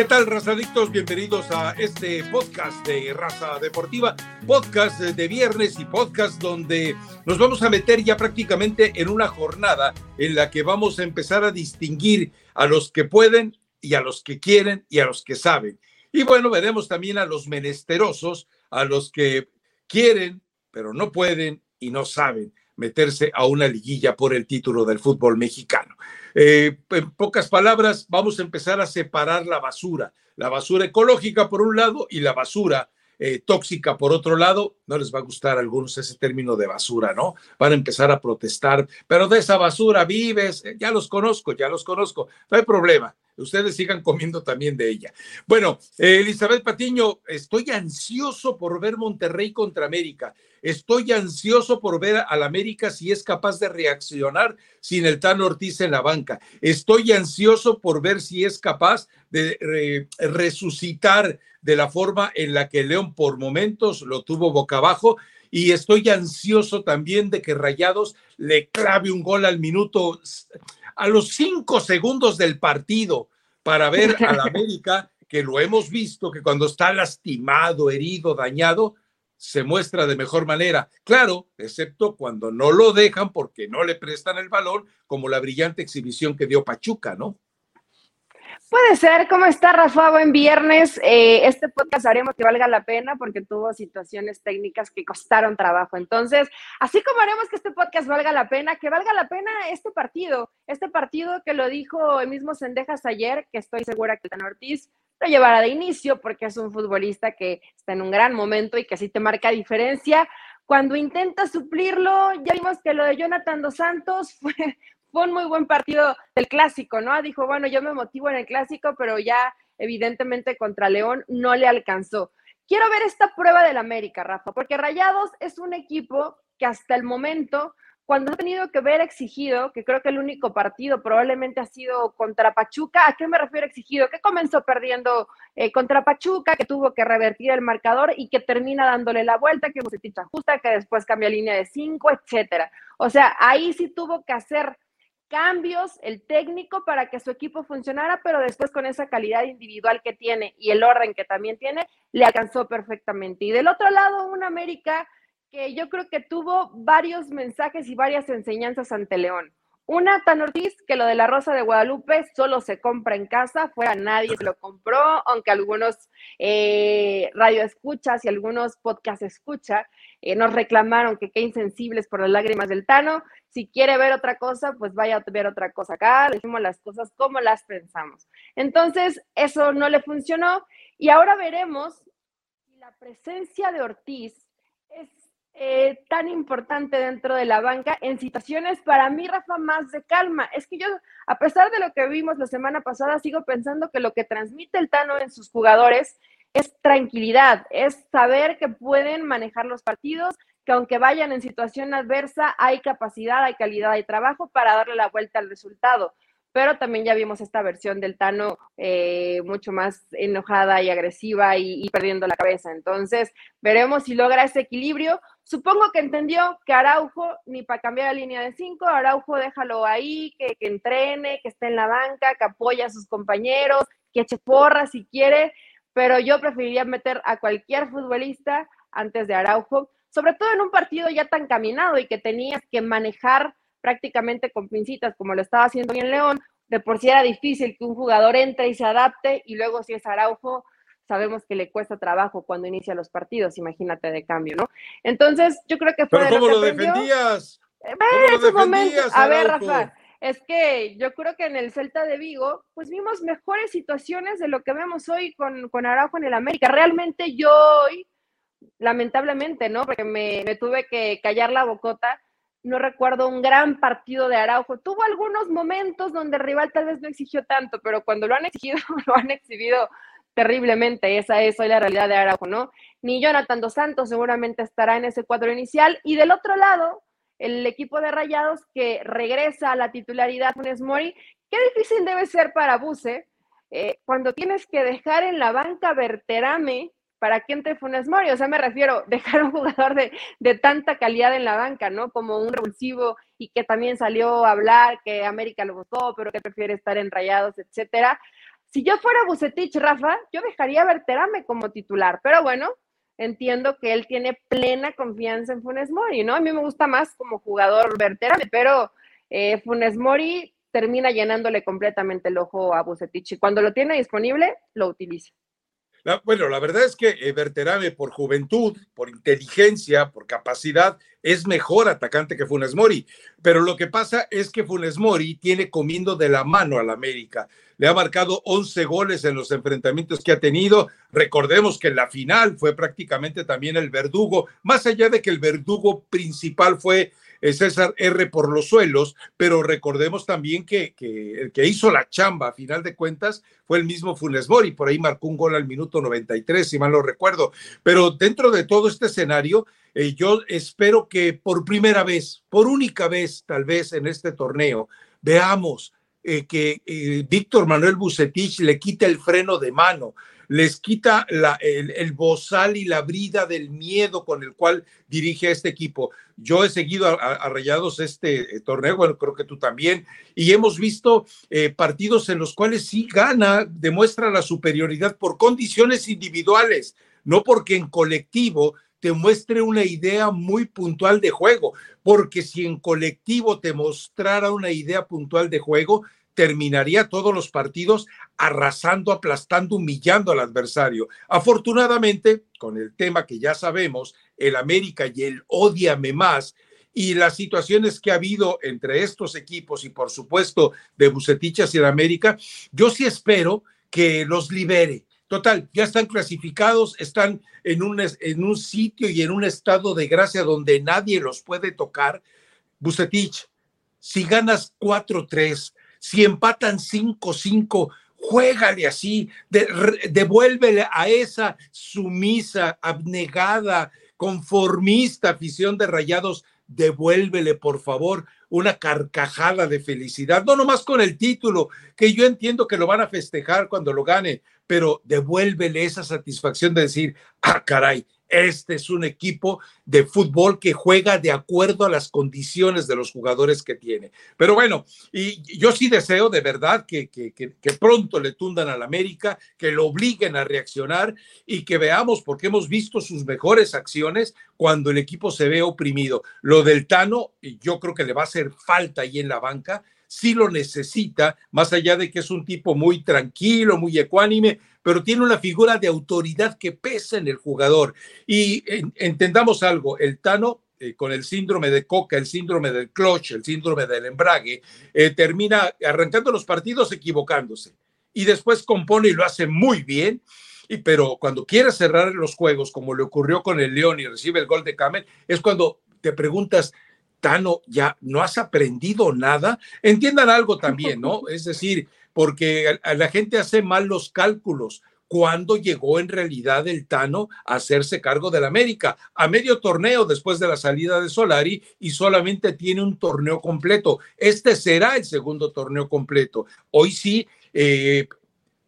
¿Qué tal, razadictos? Bienvenidos a este podcast de Raza Deportiva, podcast de viernes y podcast donde nos vamos a meter ya prácticamente en una jornada en la que vamos a empezar a distinguir a los que pueden y a los que quieren y a los que saben. Y bueno, veremos también a los menesterosos, a los que quieren, pero no pueden y no saben meterse a una liguilla por el título del fútbol mexicano. Eh, en pocas palabras, vamos a empezar a separar la basura, la basura ecológica por un lado y la basura eh, tóxica por otro lado. No les va a gustar a algunos ese término de basura, ¿no? Van a empezar a protestar, pero de esa basura vives, eh, ya los conozco, ya los conozco, no hay problema. Ustedes sigan comiendo también de ella. Bueno, Elizabeth Patiño, estoy ansioso por ver Monterrey contra América. Estoy ansioso por ver al América si es capaz de reaccionar sin el Tano Ortiz en la banca. Estoy ansioso por ver si es capaz de resucitar de la forma en la que León por momentos lo tuvo boca abajo. Y estoy ansioso también de que Rayados le clave un gol al minuto, a los cinco segundos del partido, para ver al América, que lo hemos visto, que cuando está lastimado, herido, dañado, se muestra de mejor manera. Claro, excepto cuando no lo dejan porque no le prestan el balón, como la brillante exhibición que dio Pachuca, ¿no? Puede ser. ¿Cómo está, Rafa? Buen viernes. Eh, este podcast haremos que valga la pena porque tuvo situaciones técnicas que costaron trabajo. Entonces, así como haremos que este podcast valga la pena, que valga la pena este partido. Este partido que lo dijo el mismo Sendejas ayer, que estoy segura que Dan Ortiz lo llevará de inicio porque es un futbolista que está en un gran momento y que así te marca diferencia. Cuando intenta suplirlo, ya vimos que lo de Jonathan Dos Santos fue, fue un muy buen partido del clásico, ¿no? Dijo, bueno, yo me motivo en el clásico, pero ya evidentemente contra León no le alcanzó. Quiero ver esta prueba del América, Rafa, porque Rayados es un equipo que hasta el momento cuando ha tenido que ver exigido, que creo que el único partido probablemente ha sido contra Pachuca, ¿a qué me refiero exigido? Que comenzó perdiendo eh, contra Pachuca, que tuvo que revertir el marcador y que termina dándole la vuelta, que se ajusta, que después cambia línea de cinco, etcétera. O sea, ahí sí tuvo que hacer cambios el técnico para que su equipo funcionara, pero después con esa calidad individual que tiene y el orden que también tiene, le alcanzó perfectamente. Y del otro lado, un América que yo creo que tuvo varios mensajes y varias enseñanzas ante León. Una, Tan Ortiz, que lo de la Rosa de Guadalupe solo se compra en casa, fuera nadie se lo compró, aunque algunos eh, radio escuchas y algunos podcast escucha eh, nos reclamaron que qué insensibles por las lágrimas del Tano. Si quiere ver otra cosa, pues vaya a ver otra cosa acá, decimos las cosas como las pensamos. Entonces, eso no le funcionó y ahora veremos si la presencia de Ortiz eh, tan importante dentro de la banca en situaciones para mí, Rafa, más de calma. Es que yo, a pesar de lo que vimos la semana pasada, sigo pensando que lo que transmite el Tano en sus jugadores es tranquilidad, es saber que pueden manejar los partidos, que aunque vayan en situación adversa, hay capacidad, hay calidad, hay trabajo para darle la vuelta al resultado pero también ya vimos esta versión del Tano eh, mucho más enojada y agresiva y, perdiendo la cabeza. Entonces, veremos si logra ese equilibrio. Supongo que entendió que Araujo, ni para cambiar la línea de cinco, Araujo déjalo ahí, que, que entrene, que esté en la banca, que apoye a sus compañeros, que eche porra si quiere, pero yo preferiría meter a cualquier futbolista antes de Araujo, sobre todo en un partido ya tan caminado y que tenías que manejar prácticamente con pincitas, como lo estaba haciendo bien León, de por sí era difícil que un jugador entre y se adapte, y luego si es Araujo, sabemos que le cuesta trabajo cuando inicia los partidos, imagínate de cambio, ¿no? Entonces, yo creo que fue. ¿Pero cómo lo, defendías? Eh, a ver, Rafa, es que yo creo que en el Celta de Vigo, pues vimos mejores situaciones de lo que vemos hoy con, con Araujo en el América. Realmente yo hoy, lamentablemente, ¿no? Porque me, me tuve que callar la bocota no recuerdo un gran partido de Araujo. Tuvo algunos momentos donde el rival tal vez no exigió tanto, pero cuando lo han exigido, lo han exhibido terriblemente. Esa es hoy la realidad de Araujo, ¿no? Ni Jonathan Dos Santos seguramente estará en ese cuadro inicial. Y del otro lado, el equipo de Rayados que regresa a la titularidad Funes Mori. Qué difícil debe ser para Buse eh, cuando tienes que dejar en la banca Berterame para que entre Funes Mori. O sea, me refiero, dejar un jugador de, tanta calidad en la banca, ¿no? Como un revulsivo y que también salió a hablar que América lo buscó, pero que prefiere estar en rayados, etcétera. Si yo fuera Bucetich, Rafa, yo dejaría a como titular, pero bueno, entiendo que él tiene plena confianza en Funes Mori, ¿no? A mí me gusta más como jugador Berterame, pero eh, Funes Mori termina llenándole completamente el ojo a Bucetich y cuando lo tiene disponible, lo utiliza bueno, la verdad es que Berterame por juventud, por inteligencia, por capacidad, es mejor atacante que Funes Mori. Pero lo que pasa es que Funes Mori tiene comiendo de la mano al América. Le ha marcado 11 goles en los enfrentamientos que ha tenido. Recordemos que en la final fue prácticamente también el verdugo, más allá de que el verdugo principal fue César R por los suelos, pero recordemos también que, el que hizo la chamba a final de cuentas fue el mismo Funes Mori, por ahí marcó un gol al minuto 93, si mal no recuerdo. Pero dentro de todo este escenario, eh, yo espero que por primera vez, por única vez tal vez en este torneo, veamos eh, que eh, Víctor Manuel Bucetich le quita el freno de mano, les quita el, bozal y la brida del miedo con el cual dirige a este equipo. Yo he seguido a, Rayados este eh, torneo, bueno, creo que tú también, y hemos visto eh, partidos en los cuales sí gana, demuestra la superioridad por condiciones individuales, no porque en colectivo te muestre una idea muy puntual de juego, porque si en colectivo te mostrara una idea puntual de juego, terminaría todos los partidos arrasando, aplastando, humillando al adversario. Afortunadamente, con el tema que ya sabemos, el América y el odiame más, y las situaciones que ha habido entre estos equipos y por supuesto de Bucetichas y el América, yo sí espero que los libere. Total, ya están clasificados, están en un, en un sitio y en un estado de gracia donde nadie los puede tocar. Bucetich, si ganas 4-3, si empatan 5-5, juégale así, devuélvele a esa sumisa, abnegada, conformista afición de rayados, devuélvele por favor una carcajada de felicidad, no nomás con el título, que yo entiendo que lo van a festejar cuando lo gane, pero devuélvele esa satisfacción de decir, ah, caray, este es un equipo de fútbol que juega de acuerdo a las condiciones de los jugadores que tiene. Pero bueno, y yo sí deseo de verdad que, que, pronto le tundan al América, que lo obliguen a reaccionar y que veamos, porque hemos visto sus mejores acciones cuando el equipo se ve oprimido. Lo del Tano, yo creo que le va a hacer falta ahí en la banca sí lo necesita, más allá de que es un tipo muy tranquilo, muy ecuánime, pero tiene una figura de autoridad que pesa en el jugador. Y entendamos algo, el Tano eh, con el síndrome de Coca, el síndrome del clutch, el síndrome del embrague, eh, termina arrancando los partidos equivocándose y después compone y lo hace muy bien. Y, pero cuando quiere cerrar los juegos, como le ocurrió con el León y recibe el gol de Camel, es cuando te preguntas, Tano, ¿ya no has aprendido nada? Entiendan algo también, ¿no? Es decir, porque la gente hace mal los cálculos. cuando llegó en realidad el Tano a hacerse cargo del América? A medio torneo después de la salida de Solari y solamente tiene un torneo completo. Este será el segundo torneo completo. Hoy sí, eh,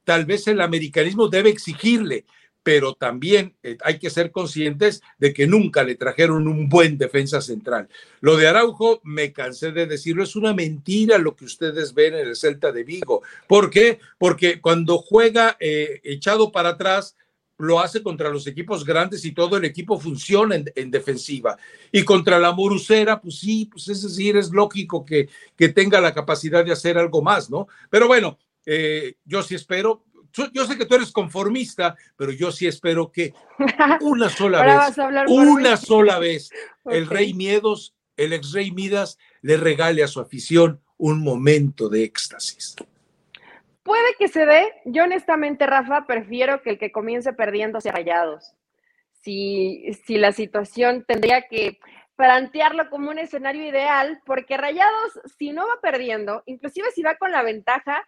tal vez el americanismo debe exigirle pero también eh, hay que ser conscientes de que nunca le trajeron un buen defensa central. Lo de Araujo, me cansé de decirlo, es una mentira lo que ustedes ven en el Celta de Vigo. ¿Por qué? Porque cuando juega eh, echado para atrás, lo hace contra los equipos grandes y todo el equipo funciona en, defensiva. Y contra la Morucera, pues sí, pues es decir, es lógico que, que tenga la capacidad de hacer algo más, ¿no? Pero bueno, eh, yo sí espero, yo sé que tú eres conformista, pero yo sí espero que una sola vez, una sola vez, el rey Miedos, el ex rey Midas, le regale a su afición un momento de éxtasis. Puede que se dé. Yo honestamente, Rafa, prefiero que el que comience perdiendo sea rayados. Si, si la situación tendría que plantearlo como un escenario ideal, porque Rayados, si no va perdiendo, inclusive si va con la ventaja,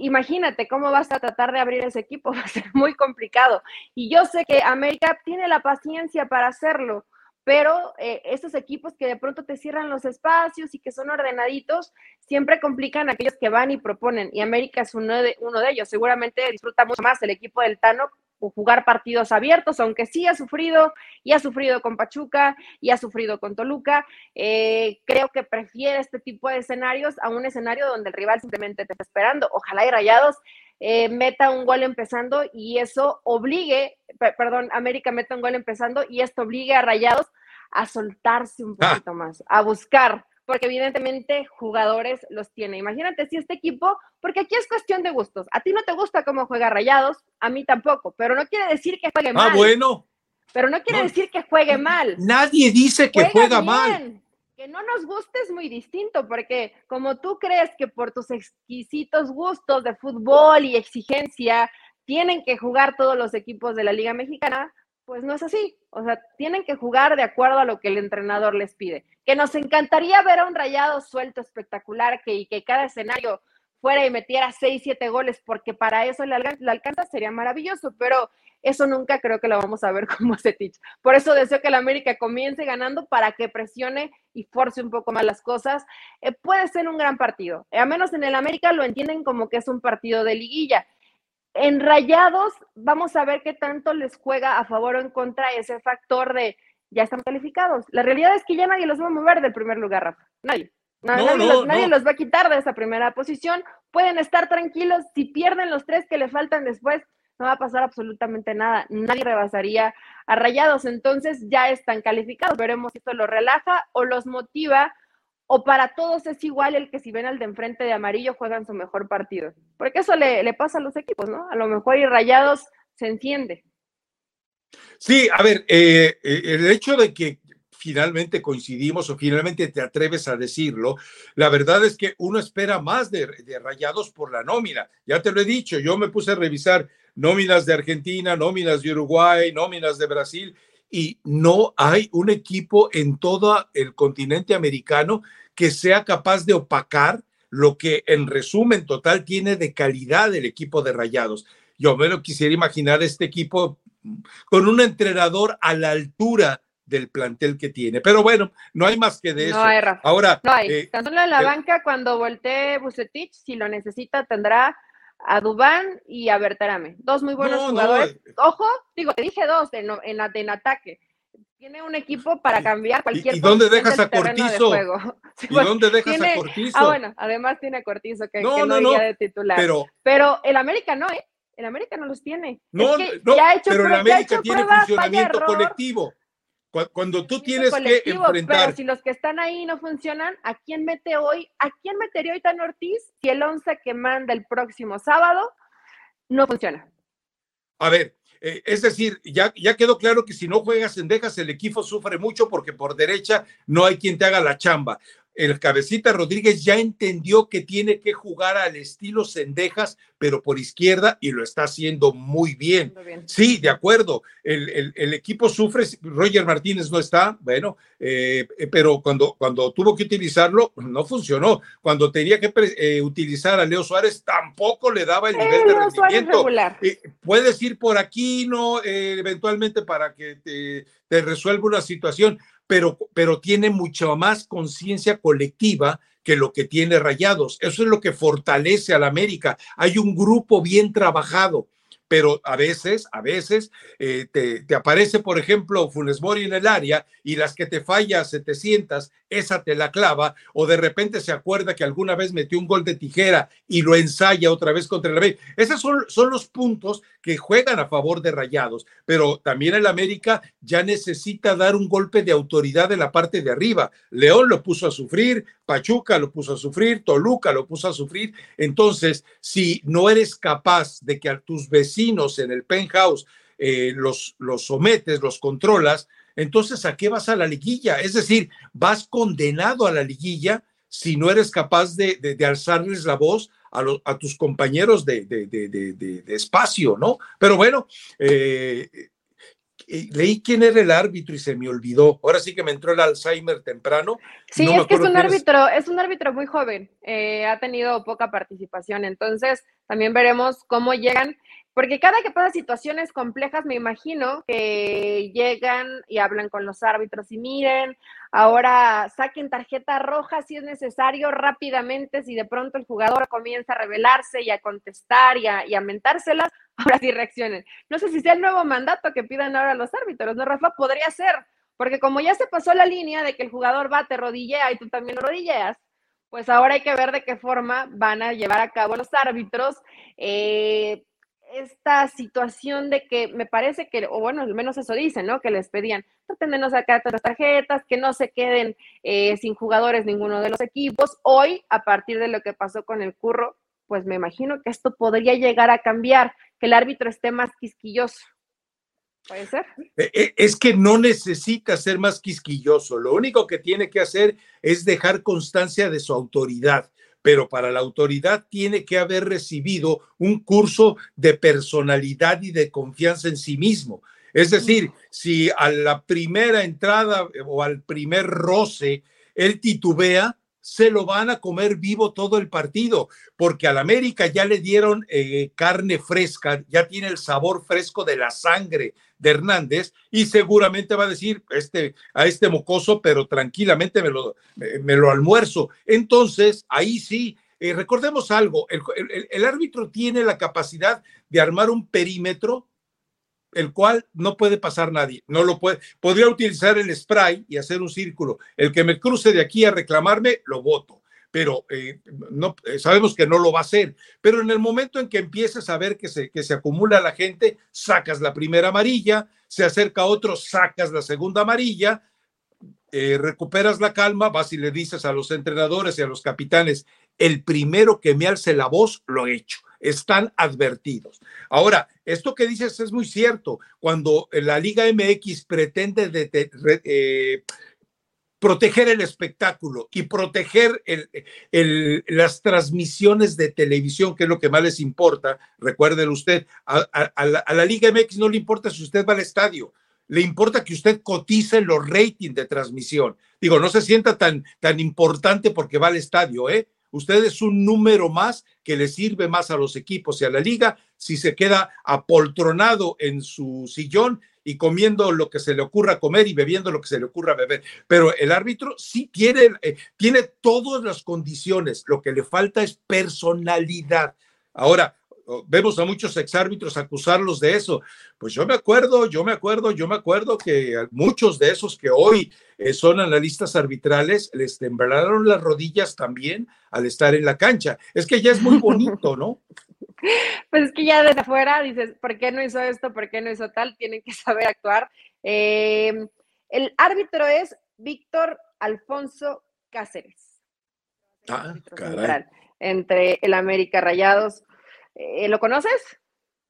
imagínate cómo vas a tratar de abrir ese equipo, va a ser muy complicado. Y yo sé que América tiene la paciencia para hacerlo, pero eh, esos equipos que de pronto te cierran los espacios y que son ordenaditos, siempre complican a aquellos que van y proponen. Y América es uno de, uno de ellos. Seguramente disfruta mucho más el equipo del Tano jugar partidos abiertos, aunque sí ha sufrido y ha sufrido con Pachuca y ha sufrido con Toluca. Eh, creo que prefiere este tipo de escenarios a un escenario donde el rival simplemente te está esperando. Ojalá y Rayados eh, meta un gol empezando y eso obligue, perdón, América meta un gol empezando y esto obligue a Rayados a soltarse un ah. poquito más, a buscar, porque evidentemente jugadores los tiene. Imagínate si este equipo, porque aquí es cuestión de gustos. A ti no te gusta cómo juega Rayados, a mí tampoco, pero no quiere decir que juegue ah, mal. Ah, bueno. Pero no quiere decir que juegue mal. Nadie dice que juega, mal. Que no nos guste es muy distinto, porque como tú crees que por tus exquisitos gustos de fútbol y exigencia tienen que jugar todos los equipos de la Liga Mexicana, pues no es así. O sea, tienen que jugar de acuerdo a lo que el entrenador les pide. Que nos encantaría ver a un rayado suelto espectacular que, y que cada escenario fuera y metiera seis, siete goles, porque para eso le, alcanza, sería maravilloso, pero eso nunca creo que lo vamos a ver como Setich. Por eso deseo que el América comience ganando para que presione y force un poco más las cosas. Eh, puede ser un gran partido. A menos en el América lo entienden como que es un partido de liguilla en Rayados, vamos a ver qué tanto les juega a favor o en contra ese factor de ya están calificados. La realidad es que ya nadie los va a mover del primer lugar, Rafa. Nadie. nadie, los, va a quitar de esa primera posición. Pueden estar tranquilos. Si pierden los tres que le faltan después, no va a pasar absolutamente nada. Nadie rebasaría a Rayados. Entonces ya están calificados. Veremos si esto los relaja o los motiva o para todos es igual el que si ven al de enfrente de amarillo juegan su mejor partido. Porque eso le, pasa a los equipos, ¿no? A lo mejor y rayados se entiende. Sí, a ver, eh, eh, el hecho de que finalmente coincidimos o finalmente te atreves a decirlo, la verdad es que uno espera más de, de, rayados por la nómina. Ya te lo he dicho, yo me puse a revisar nóminas de Argentina, nóminas de Uruguay, nóminas de Brasil, y no hay un equipo en todo el continente americano que sea capaz de opacar lo que en resumen total tiene de calidad el equipo de Rayados. Yo me lo quisiera imaginar este equipo con un entrenador a la altura del plantel que tiene. Pero bueno, no hay más que de eso. Ahora, no hay. Eh, en la banca cuando voltee Bucetich, si lo necesita, tendrá a Dubán y a Bertarame. Dos muy buenos jugadores. Eh, Ojo, digo, te dije dos en, en, en ataque tiene un equipo para cambiar cualquier ¿Y, y dónde dejas a Cortizo? ¿Y dónde dejas a Cortizo? Ah, bueno, además tiene a Cortizo que no, que no, no, de titular. Pero, pero el América no, ¿eh? El América no los tiene. No, no, pero el América tiene funcionamiento colectivo. Cuando tú tienes que enfrentar. Pero si los que están ahí no funcionan, ¿a quién mete hoy? ¿A quién metería hoy Tan Ortiz si el 11 que manda el próximo sábado no funciona? A ver, eh, es decir, ya, ya quedó claro que si no juegas en Dejas, el equipo sufre mucho porque por derecha no hay quien te haga la chamba el cabecita Rodríguez ya entendió que tiene que jugar al estilo Cendejas, pero por izquierda y lo está haciendo muy bien. Sí, de acuerdo. El, equipo sufre, Roger Martínez no está, bueno, eh, pero cuando, cuando tuvo que utilizarlo, no funcionó. Cuando tenía que eh, utilizar a Leo Suárez, tampoco le daba el nivel de rendimiento. Eh, puedes ir por aquí, ¿no? eventualmente para que te, te resuelva una situación, pero, pero tiene mucha más conciencia colectiva que lo que tiene Rayados. Eso es lo que fortalece a la América. Hay un grupo bien trabajado pero a veces, a veces eh, te, aparece, por ejemplo, Funes Mori en el área y las que te falla 700, esa te la clava, o de repente se acuerda que alguna vez metió un gol de tijera y lo ensaya otra vez contra el América. Esos son, son los puntos que juegan a favor de Rayados, pero también el América ya necesita dar un golpe de autoridad en la parte de arriba. León lo puso a sufrir, Pachuca lo puso a sufrir, Toluca lo puso a sufrir. Entonces, si no eres capaz de que a tus vecinos en el penthouse eh, los, los sometes, los controlas, entonces ¿a qué vas a la liguilla? Es decir, vas condenado a la liguilla si no eres capaz de, de, alzarles la voz a, a tus compañeros de, de, espacio, ¿no? Pero bueno, eh, leí quién era el árbitro y se me olvidó. Ahora sí que me entró el Alzheimer temprano. Sí, es que es un árbitro, es un árbitro muy joven, eh, ha tenido poca participación, entonces también veremos cómo llegan porque cada que pasa situaciones complejas, me imagino que llegan y hablan con los árbitros y miren, ahora saquen tarjeta roja si es necesario rápidamente, si de pronto el jugador comienza a rebelarse y a contestar y a, y mentárselas, ahora sí reaccionen. No sé si sea el nuevo mandato que pidan ahora los árbitros, ¿no, Rafa? Podría ser, porque como ya se pasó la línea de que el jugador va, te rodillea y tú también rodilleas, pues ahora hay que ver de qué forma van a llevar a cabo los árbitros eh, esta situación de que me parece que, o bueno, al menos eso dicen, ¿no? Que les pedían, traten de no sacar las tarjetas, que no se queden eh, sin jugadores ninguno de los equipos. Hoy, a partir de lo que pasó con el curro, pues me imagino que esto podría llegar a cambiar, que el árbitro esté más quisquilloso. ¿Puede ser? Eh, eh, es que no necesita ser más quisquilloso, lo único que tiene que hacer es dejar constancia de su autoridad pero para la autoridad tiene que haber recibido un curso de personalidad y de confianza en sí mismo. Es decir, si a la primera entrada o al primer roce él titubea, se lo van a comer vivo todo el partido, porque al América ya le dieron eh, carne fresca, ya tiene el sabor fresco de la sangre de Hernández y seguramente va a decir este, a este mocoso, pero tranquilamente me lo, me, lo almuerzo. Entonces, ahí sí, eh, recordemos algo, el árbitro tiene la capacidad de armar un perímetro el cual no puede pasar nadie, no lo puede. Podría utilizar el spray y hacer un círculo. El que me cruce de aquí a reclamarme, lo voto. Pero eh, no, eh, sabemos que no lo va a hacer. Pero en el momento en que empieces a ver que se, que se acumula la gente, sacas la primera amarilla, se acerca otro, sacas la segunda amarilla, eh, recuperas la calma, vas y le dices a los entrenadores y a los capitanes, el primero que me alce la voz, lo he hecho están advertidos. Ahora, esto que dices es muy cierto. Cuando la Liga MX pretende eh, proteger el espectáculo y proteger las transmisiones de televisión, que es lo que más les importa, recuérdelo usted, a, la, Liga MX no le importa si usted va al estadio, le importa que usted cotice los ratings de transmisión. Digo, no se sienta tan, tan importante porque va al estadio, ¿eh? Usted es un número más que le sirve más a los equipos y a la liga si se queda apoltronado en su sillón y comiendo lo que se le ocurra comer y bebiendo lo que se le ocurra beber. Pero el árbitro sí tiene, eh, tiene todas las condiciones, lo que le falta es personalidad. Ahora, vemos a muchos exárbitros acusarlos de eso. Pues yo me acuerdo, yo me acuerdo, yo me acuerdo que muchos de esos que hoy eh, son analistas arbitrales les temblaron las rodillas también al estar en la cancha. Es que ya es muy bonito, ¿no? Pues es que ya desde afuera dices, ¿por qué no hizo esto? ¿Por qué no hizo tal? Tienen que saber actuar. Eh, el árbitro es Víctor Alfonso Cáceres. Ah, caray. Entre el América Rayados eh, ¿Lo conoces?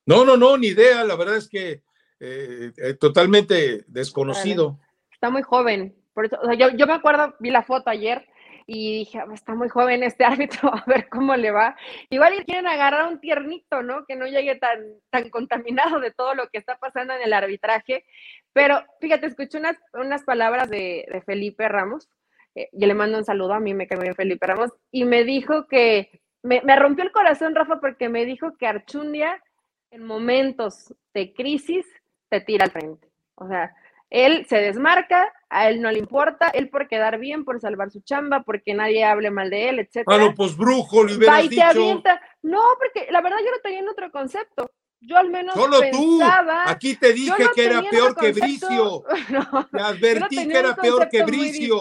No, no, no, ni idea. La verdad es que eh, eh, totalmente desconocido. Está muy joven. Por eso, yo, me acuerdo, vi la foto ayer y dije, ah, está muy joven este árbitro, a ver cómo le va. Igual quieren agarrar un tiernito, ¿no? Que no llegue tan, tan contaminado de todo lo que está pasando en el arbitraje. Pero fíjate, escuché unas, unas palabras de, Felipe Ramos. yo le mando un saludo a mí, me cae bien Felipe Ramos, y me dijo que me, rompió el corazón, Rafa, porque me dijo que Archundia en momentos de crisis te tira al frente. O sea, él se desmarca, a él no le importa, él por quedar bien, por salvar su chamba, porque nadie hable mal de él, etc. Ah, no, pues brujo, le dicho. No, porque la verdad yo no tenía en otro concepto. Yo al menos Solo tú. Aquí te dije que era peor que Bricio. No, te advertí que era peor que Bricio.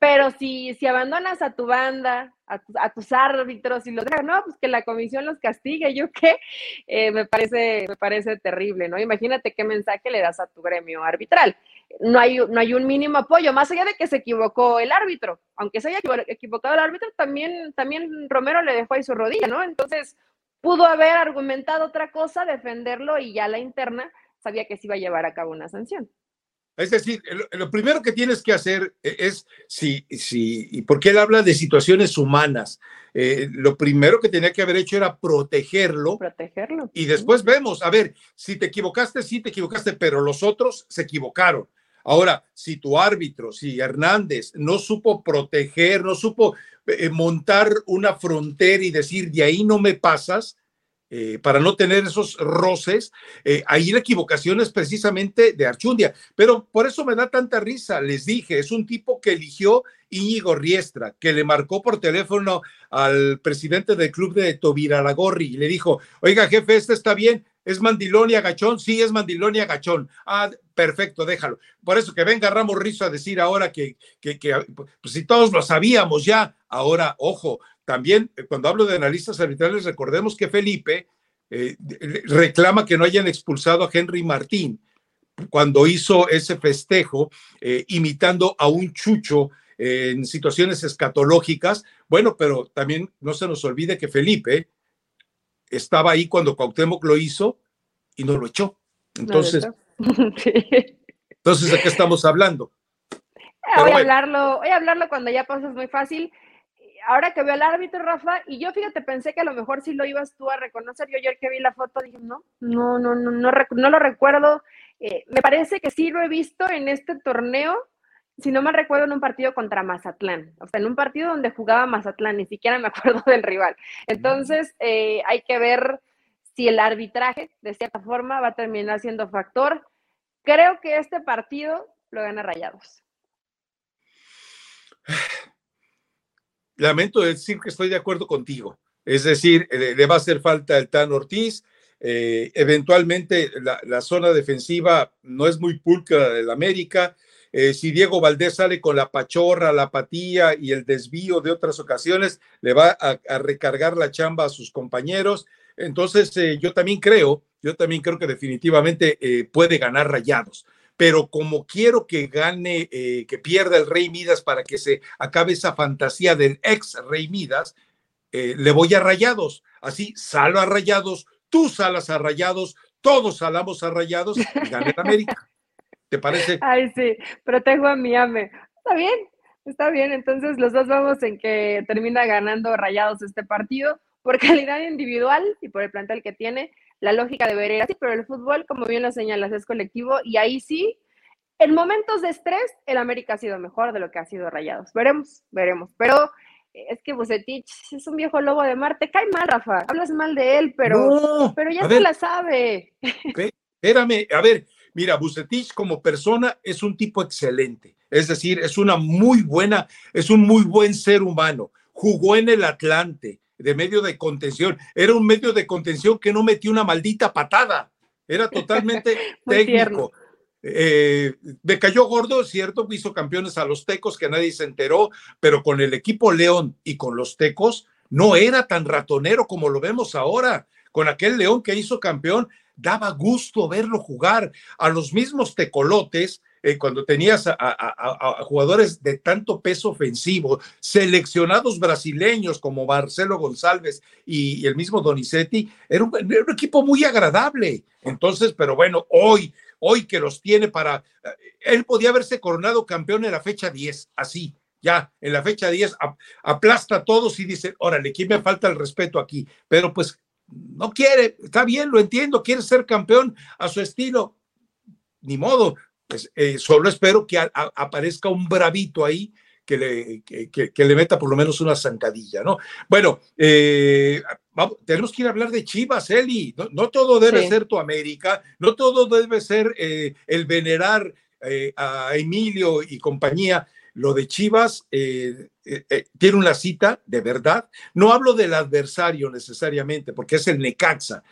Pero si, si abandonas a tu banda, a, tus árbitros y los dejas, no, pues que la comisión los castigue, yo qué, eh, me, parece, me parece terrible, ¿no? Imagínate qué mensaje le das a tu gremio arbitral. No hay, no hay un mínimo apoyo, más allá de que se equivocó el árbitro, aunque se haya equivocado el árbitro, también, también Romero le dejó ahí su rodilla, ¿no? Entonces, pudo haber argumentado otra cosa, defenderlo y ya la interna sabía que se iba a llevar a cabo una sanción. Es decir, lo, primero que tienes que hacer e, es, si, si, y porque él habla de situaciones humanas, eh, lo primero que tenía que haber hecho era protegerlo. Protegerlo. Y después vemos, a ver, si te equivocaste, sí te equivocaste, pero los otros se equivocaron. Ahora, si tu árbitro, si Hernández no supo proteger, no supo eh, montar una frontera y decir, de ahí no me pasas, eh, para no tener esos roces. Eh, ahí la equivocación es precisamente de Archundia, pero por eso me da tanta risa. Les dije, es un tipo que eligió Íñigo Riestra, que le marcó por teléfono al presidente del club de Tobiraragorri y le dijo, oiga jefe, este está bien, ¿Es mandilón y agachón? Sí, es mandilón y agachón. Ah, perfecto, déjalo. Por eso que venga Ramos Rizo a decir ahora que, que, que pues, si todos lo sabíamos ya, Ahora, ojo, también eh, cuando hablo de analistas arbitrales, recordemos que Felipe eh, reclama que no hayan expulsado a Henry Martín cuando hizo ese festejo eh, imitando a un chucho en situaciones escatológicas. Bueno, pero también no se nos olvide que Felipe estaba ahí cuando Cuauhtémoc lo hizo y no lo echó. Entonces, entonces ¿de qué estamos hablando? voy a hablarlo, voy a hablarlo cuando ya pasas muy fácil. Ahora que veo al árbitro, Rafa, y yo fíjate, pensé que a lo mejor sí lo ibas tú a reconocer. Yo ayer que vi la foto dije, no, no, no, no, no, no lo recuerdo. Eh, me parece que sí lo he visto en este torneo, si no me recuerdo, en un partido contra Mazatlán. O sea, en un partido donde jugaba Mazatlán, ni siquiera me acuerdo del rival. Entonces, eh, hay que ver si el arbitraje, de cierta forma, va a terminar siendo factor. Creo que este partido lo gana Rayados. Lamento decir que estoy de acuerdo contigo. Es decir, le, va a hacer falta el Tan Ortiz. Eh, eventualmente la, zona defensiva no es muy pulcra del América. Eh, si Diego Valdés sale con la pachorra, la apatía y el desvío de otras ocasiones, le va a, recargar la chamba a sus compañeros. Entonces, eh, yo también creo, yo también creo que definitivamente puede ganar rayados pero como quiero que gane, eh, que pierda el Rey Midas para que se acabe esa fantasía del ex Rey Midas, eh, le voy a rayados. Así, salo a rayados, tú salas a rayados, todos salamos a rayados y gane América. ¿Te parece? Ay, sí, protejo a mi ame. Está bien, está bien. Entonces, los dos vamos en que termina ganando rayados este partido por calidad individual y por el plantel que tiene la lógica debería ir así, pero el fútbol, como bien lo señalas, es colectivo y ahí sí, en momentos de estrés, el América ha sido mejor de lo que ha sido Rayados. Veremos, veremos. Pero es que Bucetich es un viejo lobo de mar. Te cae mal, Rafa. Hablas mal de él, pero, pero ya se la sabe. Espérame, a ver, mira, Bucetich como persona es un tipo excelente. Es decir, es una muy buena, es un muy buen ser humano. Jugó en el Atlante, de medio de contención. Era un medio de contención que no metió una maldita patada. Era totalmente técnico. Eh, me cayó gordo, cierto, hizo campeones a los Tecos que nadie se enteró, pero con el equipo León y con los Tecos no era tan ratonero como lo vemos ahora. Con aquel León que hizo campeón, daba gusto verlo jugar. A los mismos tecolotes eh, cuando tenías a, jugadores de tanto peso ofensivo, seleccionados brasileños como Marcelo González y, el mismo Donizetti, era un, equipo muy agradable. Entonces, pero bueno, hoy, hoy que los tiene para, eh, él podía haberse coronado campeón en la fecha 10, así, ya en la fecha 10 aplasta a todos y dice, órale, ¿quién me falta el respeto aquí? Pero pues no quiere, está bien, lo entiendo, quiere ser campeón a su estilo, ni modo, pues, eh, solo espero que aparezca un bravito ahí que le, que, le meta por lo menos una zancadilla, ¿no? Bueno, eh, tenemos que ir a hablar de Chivas, Eli. No, todo debe ser tu América, no todo debe ser eh, el venerar a Emilio y compañía. Lo de Chivas tiene una cita de verdad. No hablo del adversario necesariamente, porque es el Necaxa,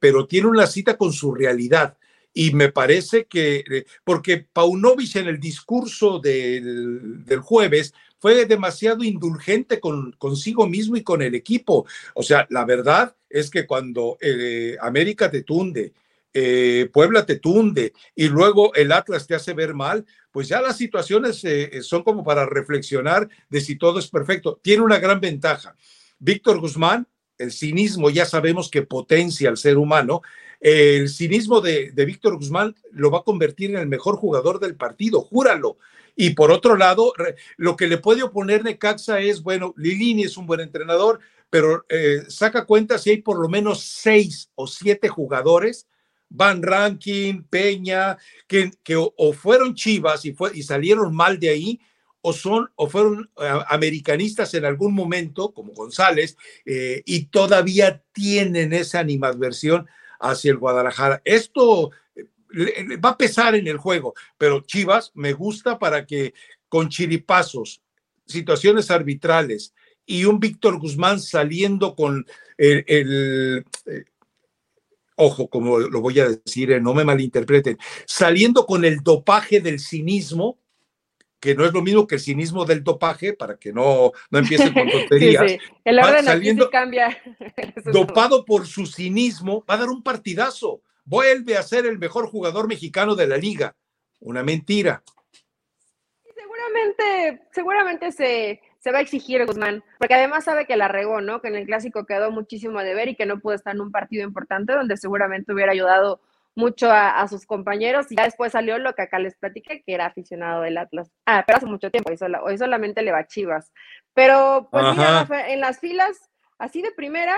pero tiene una cita con su realidad y me parece que, eh, porque Paunovic en el discurso del, jueves fue demasiado indulgente con, consigo mismo y con el equipo. O sea, la verdad es que cuando eh, América te tunde, eh, Puebla te tunde y luego el Atlas te hace ver mal, pues ya las situaciones son como para reflexionar de si todo es perfecto. Tiene una gran ventaja. Víctor Guzmán, el cinismo ya sabemos que potencia al ser humano el cinismo de, Víctor Guzmán lo va a convertir en el mejor jugador del partido, júralo. Y por otro lado, lo que le puede oponer Necaxa es, bueno, Lilini es un buen entrenador, pero eh, saca cuenta si hay por lo menos seis o siete jugadores, Van Ranking, Peña, que, o, fueron chivas y salieron mal de ahí, o son o fueron eh, americanistas en algún momento, como González, eh, y todavía tienen esa animadversión hacia el Guadalajara. Esto eh, va a pesar en el juego, pero Chivas me gusta para que con chiripazos, situaciones arbitrales y un Víctor Guzmán saliendo con el, eh, ojo, como lo voy a decir, eh, no me malinterpreten, saliendo con el dopaje del cinismo, que no es lo mismo que el cinismo del dopaje, para que no, no empiecen con tonterías. sí, El orden saliendo cambia. dopado por su cinismo, va a dar un partidazo. Vuelve a ser el mejor jugador mexicano de la liga. Una mentira. Seguramente, seguramente se, se va a exigir Guzmán, porque además sabe que la regó, ¿no? Que en el clásico quedó muchísimo de ver y que no pudo estar en un partido importante donde seguramente hubiera ayudado mucho a, sus compañeros y ya después salió lo que acá les platiqué, que era aficionado del Atlas. Ah, pero hace mucho tiempo, hoy, solamente le va a Chivas. Pero pues en las filas, así de primera,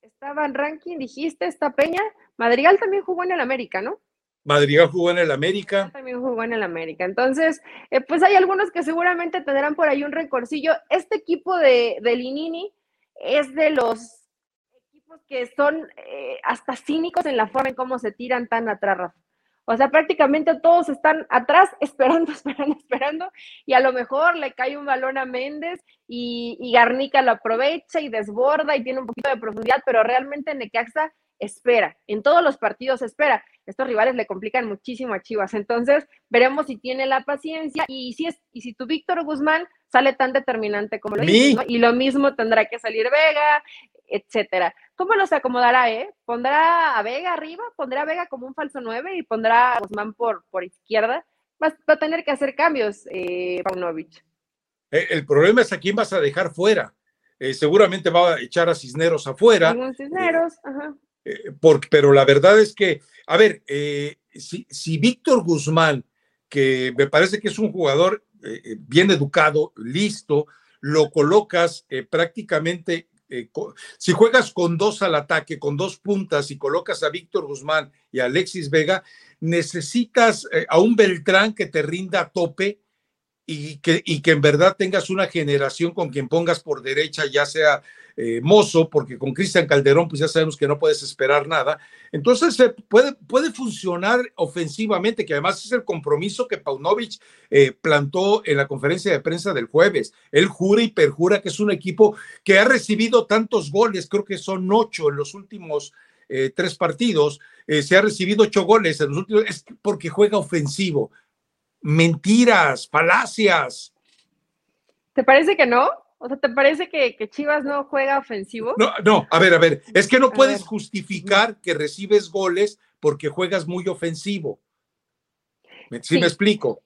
estaba en ranking, dijiste, esta Peña. Madrigal también jugó en el América, ¿no? Madrigal jugó en el América. También jugó en el América. Entonces, eh, pues hay algunos que seguramente tendrán por ahí un recorcillo. Este equipo de, de Linini es de los que son eh, hasta cínicos en la forma en cómo se tiran tan atrás, Rafa. O sea, prácticamente todos están atrás esperando, esperando, esperando, y a lo mejor le cae un balón a Méndez y, y Garnica lo aprovecha y desborda y tiene un poquito de profundidad, pero realmente Necaxa espera, en todos los partidos espera. Estos rivales le complican muchísimo a Chivas, entonces veremos si tiene la paciencia y si es y si tu Víctor Guzmán sale tan determinante como lo hizo, y lo mismo tendrá que salir Vega, etcétera. ¿Cómo los acomodará, eh? ¿Pondrá a Vega arriba? ¿Pondrá a Vega como un falso 9 y pondrá a Guzmán por, por izquierda? Va, a tener que hacer cambios, eh, Paunovic. Eh, el problema es a quién vas a dejar fuera. Eh, seguramente va a echar a Cisneros afuera. Cisneros, ajá. pero la verdad es que, a ver, si, si Víctor Guzmán, que me parece que es un jugador bien educado, listo, lo colocas prácticamente eh, si juegas con dos al ataque, con dos puntas y colocas a Víctor Guzmán y a Alexis Vega, necesitas eh, a un Beltrán que te rinda a tope y que, y que en verdad tengas una generación con quien pongas por derecha, ya sea eh, Mozo, porque con Cristian Calderón, pues ya sabemos que no puedes esperar nada. Entonces, puede, puede funcionar ofensivamente, que además es el compromiso que Paunovic eh, plantó en la conferencia de prensa del jueves. Él jura y perjura que es un equipo que ha recibido tantos goles, creo que son ocho en los últimos eh, tres partidos, se ha recibido ocho goles en los últimos, es porque juega ofensivo mentiras, falacias. ¿Te parece que no? O sea, ¿te parece que, Chivas no juega ofensivo? No, no, a ver, a ver, es que no puedes justificar que recibes goles porque juegas muy ofensivo. ¿Sí, me explico?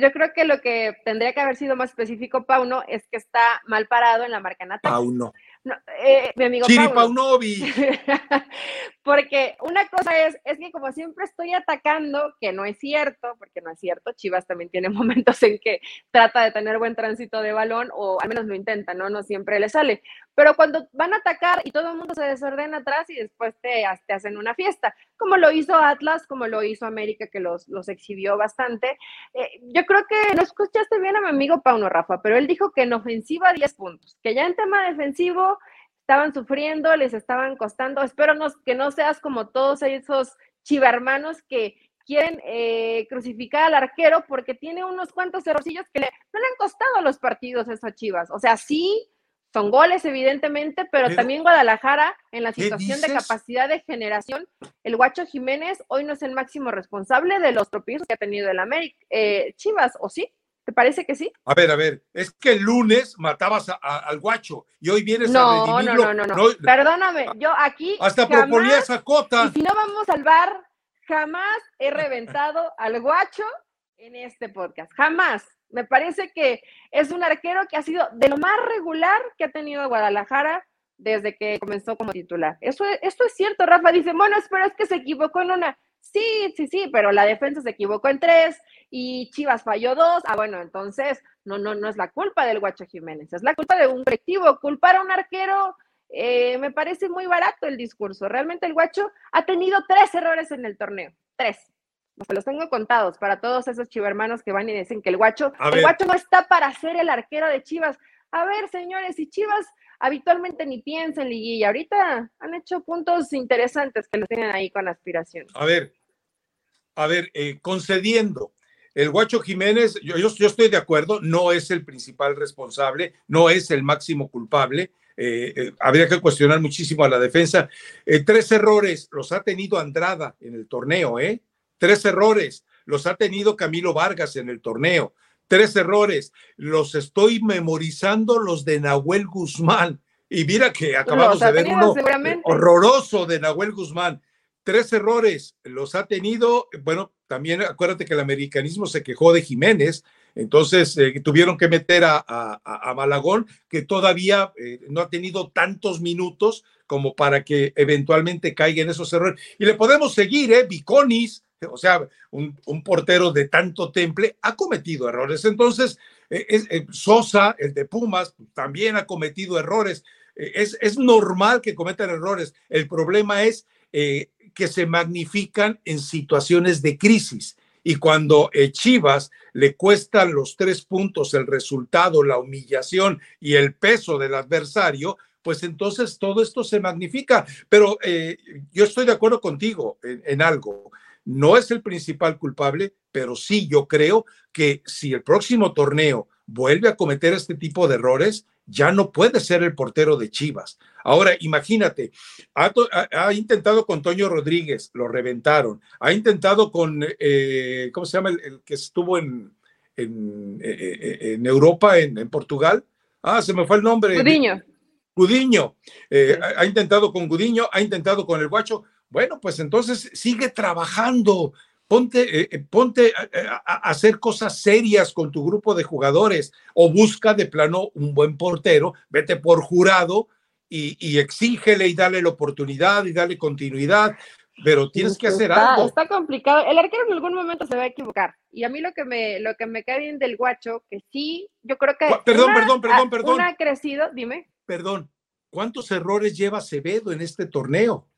yo creo que lo que tendría que haber sido más específico, Pauno, es que está mal parado en la marca Nata. Pauno. No, eh, mi amigo Chiri Paunovi. porque una cosa es, es que como siempre estoy atacando, que no es cierto, porque no es cierto, Chivas también tiene momentos en que trata de tener buen tránsito de balón, o al menos lo intenta, ¿no? No siempre le sale. Pero cuando van a atacar y todo el mundo se desordena atrás y después te, te hacen una fiesta, como lo hizo Atlas, como lo hizo América, que los, exhibió bastante. Eh, yo creo que no escuchaste bien a mi amigo Pauno Rafa, pero él dijo que en ofensiva 10 puntos, que ya en tema defensivo estaban sufriendo, les estaban costando. Espero que no seas como todos esos chivarmanos que quieren eh, crucificar al arquero porque tiene unos cuantos errorcillos que le, no le han costado los partidos a esas chivas. O sea, sí, son goles, evidentemente, pero, también Guadalajara, en la situación de capacidad de generación, el Guacho Jiménez hoy no es el máximo responsable de los tropiezos que ha tenido el América. Eh, Chivas, ¿o sí? ¿Te parece que sí? A ver, a ver, es que el lunes matabas al guacho y hoy vienes a redimirlo. No, no, no, no, Perdóname, yo aquí. Hasta proponías a Cota. Y si no vamos al bar, jamás he reventado al guacho en este podcast. Jamás me parece que es un arquero que ha sido de lo más regular que ha tenido Guadalajara desde que comenzó como titular. Eso, esto es cierto, Rafa dice, bueno, pero es que se equivocó en una. Sí, sí, sí, pero la defensa se equivocó en tres y Chivas falló dos. Ah, bueno, entonces no, no, no es la culpa del Guacho Jiménez, es la culpa de un colectivo. Culpar a un arquero eh, me parece muy barato el discurso. Realmente el Guacho ha tenido tres errores en el torneo, tres se los tengo contados para todos esos chivermanos que van y dicen que el guacho, el guacho no está para ser el arquero de Chivas. A ver, señores, si Chivas habitualmente ni piensa en liguilla, ahorita han hecho puntos interesantes que los tienen ahí con aspiración. A ver, a ver, eh, concediendo, el Guacho Jiménez, yo, yo, estoy de acuerdo, no es el principal responsable, no es el máximo culpable. Eh, eh, habría que cuestionar muchísimo a la defensa. tres errores los ha tenido Andrada en el torneo, ¿eh? Tres errores los ha tenido Camilo Vargas en el torneo. Tres errores. Los estoy memorizando los de Nahuel Guzmán. Y mira que acabamos de ver uno horroroso de Nahuel Guzmán. Tres errores los ha tenido. Bueno, también acuérdate que el americanismo se quejó de Jiménez, entonces eh, tuvieron que meter a, Malagón, que todavía eh, no ha tenido tantos minutos como para que eventualmente caigan esos errores. Y le podemos seguir, ¿eh? Viconis, o sea, un, portero de tanto temple, ha cometido errores. Entonces, eh, Sosa, el de Pumas, también ha cometido errores. es, es normal que cometan errores. El problema es que se magnifican en situaciones de crisis. Y cuando eh, Chivas le cuestan los tres puntos, el resultado, la humillación y el peso del adversario, pues entonces todo esto se magnifica. Pero eh, yo estoy de acuerdo contigo en, algo. No es el principal culpable, pero sí yo creo que si el próximo torneo vuelve a cometer este tipo de errores, ya no puede ser el portero de Chivas. Ahora, imagínate, ha, intentado con Toño Rodríguez, lo reventaron. Ha intentado con, eh, ¿cómo se llama? El, que estuvo en, en, eh, eh, Europa, en, Portugal. Ah, se me fue el nombre. Gudiño. Gudiño. Ha intentado con Gudiño, ha intentado con el Guacho. Bueno, pues entonces sigue trabajando ponte, eh, eh, ponte a, hacer cosas serias con tu grupo de jugadores o busca de plano un buen portero, vete por jurado y, y exígele y dale la oportunidad y dale continuidad, pero tienes que hacer algo. Está complicado. El arquero en algún momento se va a equivocar. Y a mí lo que me, lo que me cae bien del guacho, que sí, yo creo que. Perdón, perdón, perdón, perdón. ha crecido, dime. Perdón. ¿Cuántos errores lleva Acevedo en este torneo?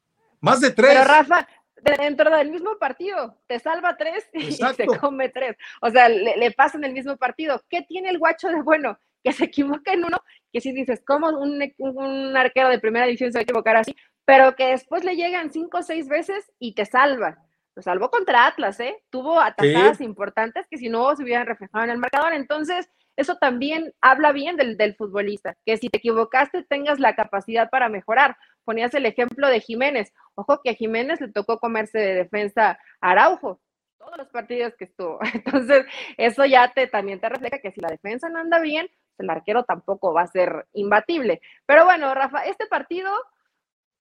Más de tres. Pero Rafa, dentro del mismo partido, te salva tres y se come tres. O sea, le, pasa en el mismo partido. ¿Qué tiene el guacho de bueno? Que se equivoca en uno, que si dices, ¿cómo un, un arquero de primera división se va a equivocar así? Pero que después le llegan cinco o seis veces y te salva. Lo salvó contra Atlas, ¿eh? Tuvo atajadas importantes que si no se hubieran reflejado en el marcador. Entonces, eso también habla bien del, del, futbolista, que si te equivocaste tengas la capacidad para mejorar. Ponías el ejemplo de Jiménez. Ojo que a Jiménez le tocó comerse de defensa a Araujo, todos los partidos que estuvo. Entonces, eso ya te también te refleja que si la defensa no anda bien, el arquero tampoco va a ser imbatible. Pero bueno, Rafa, este partido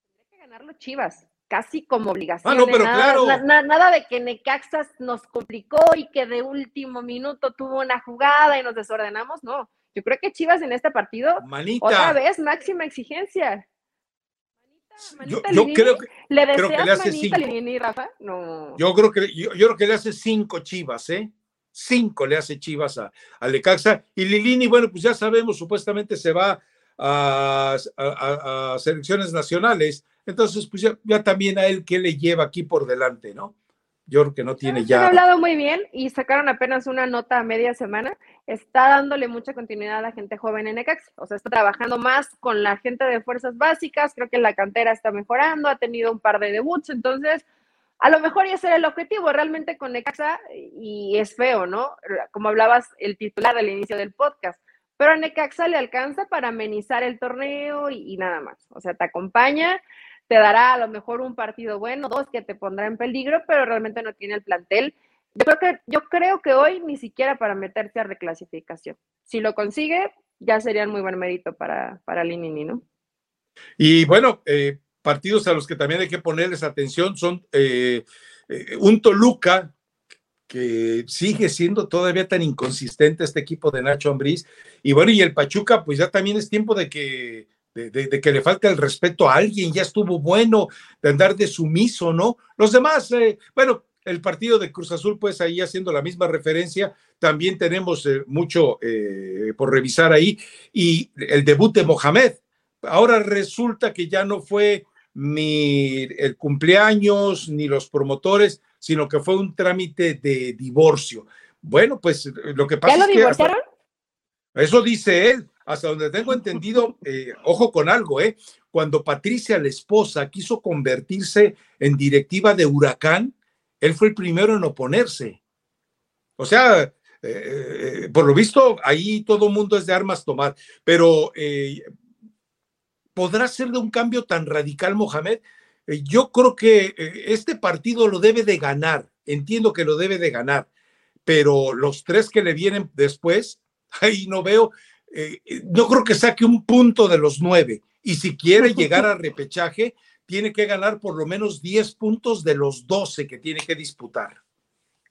tendría que ganarlo Chivas casi como obligación. Ah, no, pero nada, nada de que Necaxas nos complicó y que de último minuto tuvo una jugada y nos desordenamos, no. Yo creo que Chivas en este partido, otra vez, máxima exigencia. Manita, yo, creo que le creo que le hace cinco. Rafa? No. Yo creo que yo, creo que le hace cinco Chivas, ¿eh? Cinco le hace Chivas a, a Necaxa. Y Lilini, bueno, pues ya sabemos, supuestamente se va a, a selecciones nacionales entonces, pues ya, también a él, ¿qué le lleva aquí por delante, no? Yo creo que no tiene ya. Han hablado muy bien y sacaron apenas una nota a media semana. Está dándole mucha continuidad a la gente joven en Necax. O sea, está trabajando más con la gente de fuerzas básicas. Creo que la cantera está mejorando. Ha tenido un par de debuts. Entonces, a lo mejor ya será el objetivo realmente con Necaxa. Y es feo, ¿no? Como hablabas, el titular al inicio del podcast. Pero a Necaxa le alcanza para amenizar el torneo y nada más. O sea, te acompaña te dará a lo mejor un partido bueno, dos que te pondrá en peligro, pero realmente no tiene el plantel. Yo creo que, yo creo que hoy ni siquiera para meterse a reclasificación. Si lo consigue, ya sería muy buen mérito para, para Linini, ¿no? Y bueno, eh, partidos a los que también hay que ponerles atención son eh, eh, un Toluca que sigue siendo todavía tan inconsistente este equipo de Nacho Ambriz. Y bueno, y el Pachuca, pues ya también es tiempo de que de, que le falta el respeto a alguien, ya estuvo bueno de andar de sumiso, ¿no? Los demás, eh, bueno, el partido de Cruz Azul, pues ahí haciendo la misma referencia, también tenemos eh, mucho eh, por revisar ahí, y el debut de Mohamed. Ahora resulta que ya no fue ni el cumpleaños ni los promotores, sino que fue un trámite de divorcio. Bueno, pues lo que pasa ¿Ya lo divorciaron? Eso dice él hasta donde tengo entendido, eh, ojo con algo, ¿eh? Cuando Patricia, la esposa, quiso convertirse en directiva de Huracán, él fue el primero en oponerse. O sea, eh, eh, por lo visto, ahí todo mundo es de armas tomar, pero ¿podrá ser de un cambio tan radical, Mohamed? yo creo que este partido lo debe de ganar, entiendo que lo debe de ganar, pero los tres que le vienen después, ahí no veo, eh, no creo que saque un punto de los nueve. Y si quiere llegar a repechaje, tiene que ganar por lo menos 10 puntos de los 12 que tiene que disputar.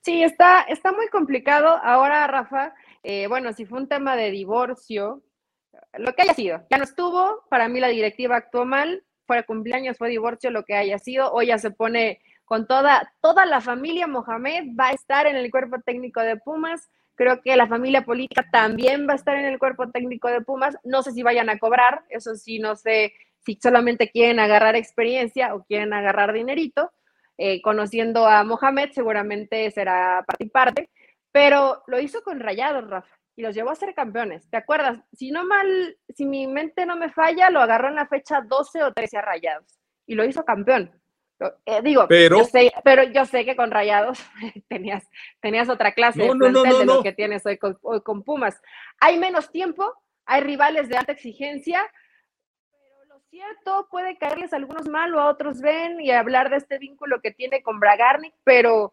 Sí, está, está muy complicado. Ahora, Rafa, eh, bueno, si fue un tema de divorcio, lo que haya sido, ya no estuvo, para mí la directiva actuó mal, fue cumpleaños, fue divorcio, lo que haya sido, hoy ya se pone con toda, toda la familia Mohamed, va a estar en el cuerpo técnico de Pumas, creo que la familia política también va a estar en el cuerpo técnico de Pumas, no sé si vayan a cobrar, eso sí, no sé si solamente quieren agarrar experiencia o quieren agarrar dinerito, eh, conociendo a Mohamed seguramente será parte y parte, pero lo hizo con Rayados, Rafa y los llevó a ser campeones. ¿Te acuerdas? Si no mal, si mi mente no me falla, lo agarró en la fecha 12 o 13 a Rayados y lo hizo campeón. Eh, digo, pero yo, sé, pero yo sé que con Rayados tenías, tenías otra clase de, de lo que tienes hoy con, hoy con Pumas. Hay menos tiempo, hay rivales de alta exigencia, cierto puede caerles a algunos mal o a otros ven y hablar de este vínculo que tiene con Bragarnik, pero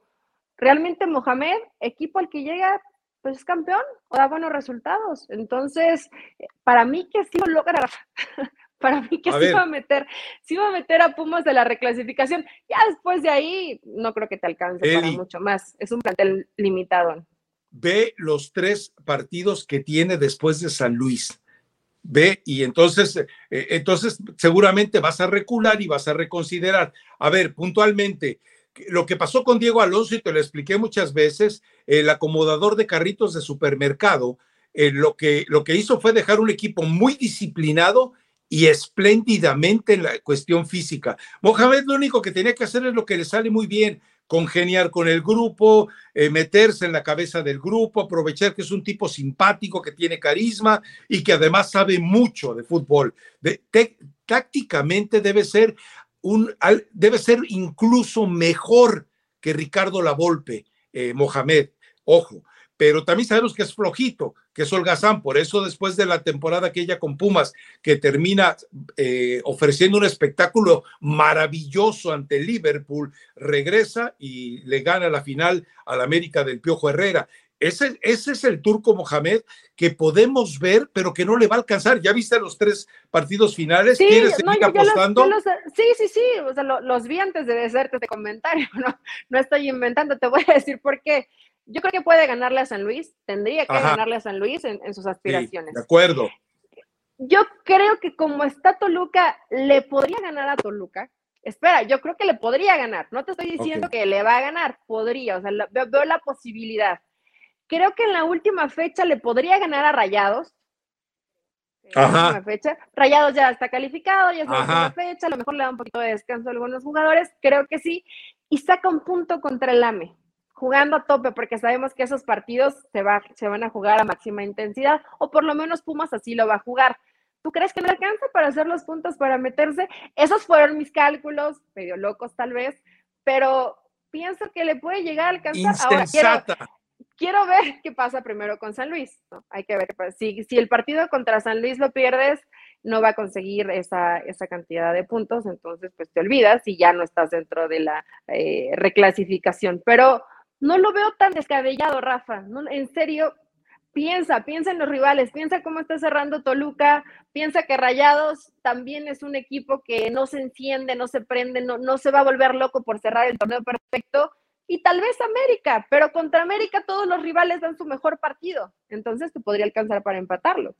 realmente Mohamed, equipo al que llega, pues es campeón o da buenos resultados. Entonces, para mí que sí lo logra, para mí que sí va a meter, sí va a meter a Pumas de la reclasificación. Ya después de ahí, no creo que te alcance para mucho más. Es un plantel limitado. Ve los tres partidos que tiene después de San Luis. Ve, y entonces, eh, entonces seguramente vas a recular y vas a reconsiderar. A ver, puntualmente, lo que pasó con Diego Alonso, y te lo expliqué muchas veces, el acomodador de carritos de supermercado, eh, lo, que, lo que hizo fue dejar un equipo muy disciplinado y espléndidamente en la cuestión física. Mohamed lo único que tenía que hacer es lo que le sale muy bien, congeniar con el grupo, eh, meterse en la cabeza del grupo, aprovechar que es un tipo simpático, que tiene carisma y que además sabe mucho de fútbol. tácticamente debe ser un, debe ser incluso mejor que Ricardo Lavolpe, eh, Mohamed, ojo, pero también sabemos que es flojito, que es holgazán, por eso después de la temporada aquella con Pumas, que termina eh, ofreciendo un espectáculo maravilloso ante Liverpool, regresa y le gana la final al América del Piojo Herrera. Ese, es el turco Mohamed que podemos ver, pero que no le va a alcanzar. ¿Ya viste los tres partidos finales? Sí, ¿Quieres seguir apostando? sí, sí, sí. O sea, los vi antes de hacerte este comentario. No, no estoy inventando. Te voy a decir por qué. Yo creo que puede ganarle a San Luis. Tendría que ganarle a San Luis en, sus aspiraciones. de acuerdo. Yo creo que como está Toluca, le podría ganar a Toluca. Espera, yo creo que le podría ganar. No te estoy diciendo que le va a ganar. Podría. O sea, veo la posibilidad Creo que en la última fecha le podría ganar a Rayados. Ajá. Fecha. Rayados ya está calificado, ya es la última fecha, a lo mejor le da un poquito de descanso a algunos jugadores, creo que sí, y saca un punto contra el AME, jugando a tope, porque sabemos que esos partidos se, va, se van a jugar a máxima intensidad, o por lo menos Pumas así lo va a jugar. ¿Tú crees que no alcanza para hacer los puntos para meterse? Esos fueron mis cálculos, medio locos tal vez, pero pienso que le puede llegar a alcanzar. Ahora, quiero, quiero ver qué pasa primero con San Luis. Hay que ver si, si el partido contra San Luis lo pierdes, no va a conseguir esa, esa cantidad de puntos, entonces pues te olvidas y ya no estás dentro de la eh, reclasificación. Pero no lo veo tan descabellado, Rafa. en serio, piensa, piensa en los rivales, piensa cómo está cerrando Toluca, piensa que Rayados también es un equipo que no se enciende, no se prende, no, no se va a volver loco por cerrar el torneo perfecto y tal vez América, pero contra América todos los rivales dan su mejor partido, entonces te podría alcanzar para empatarlo.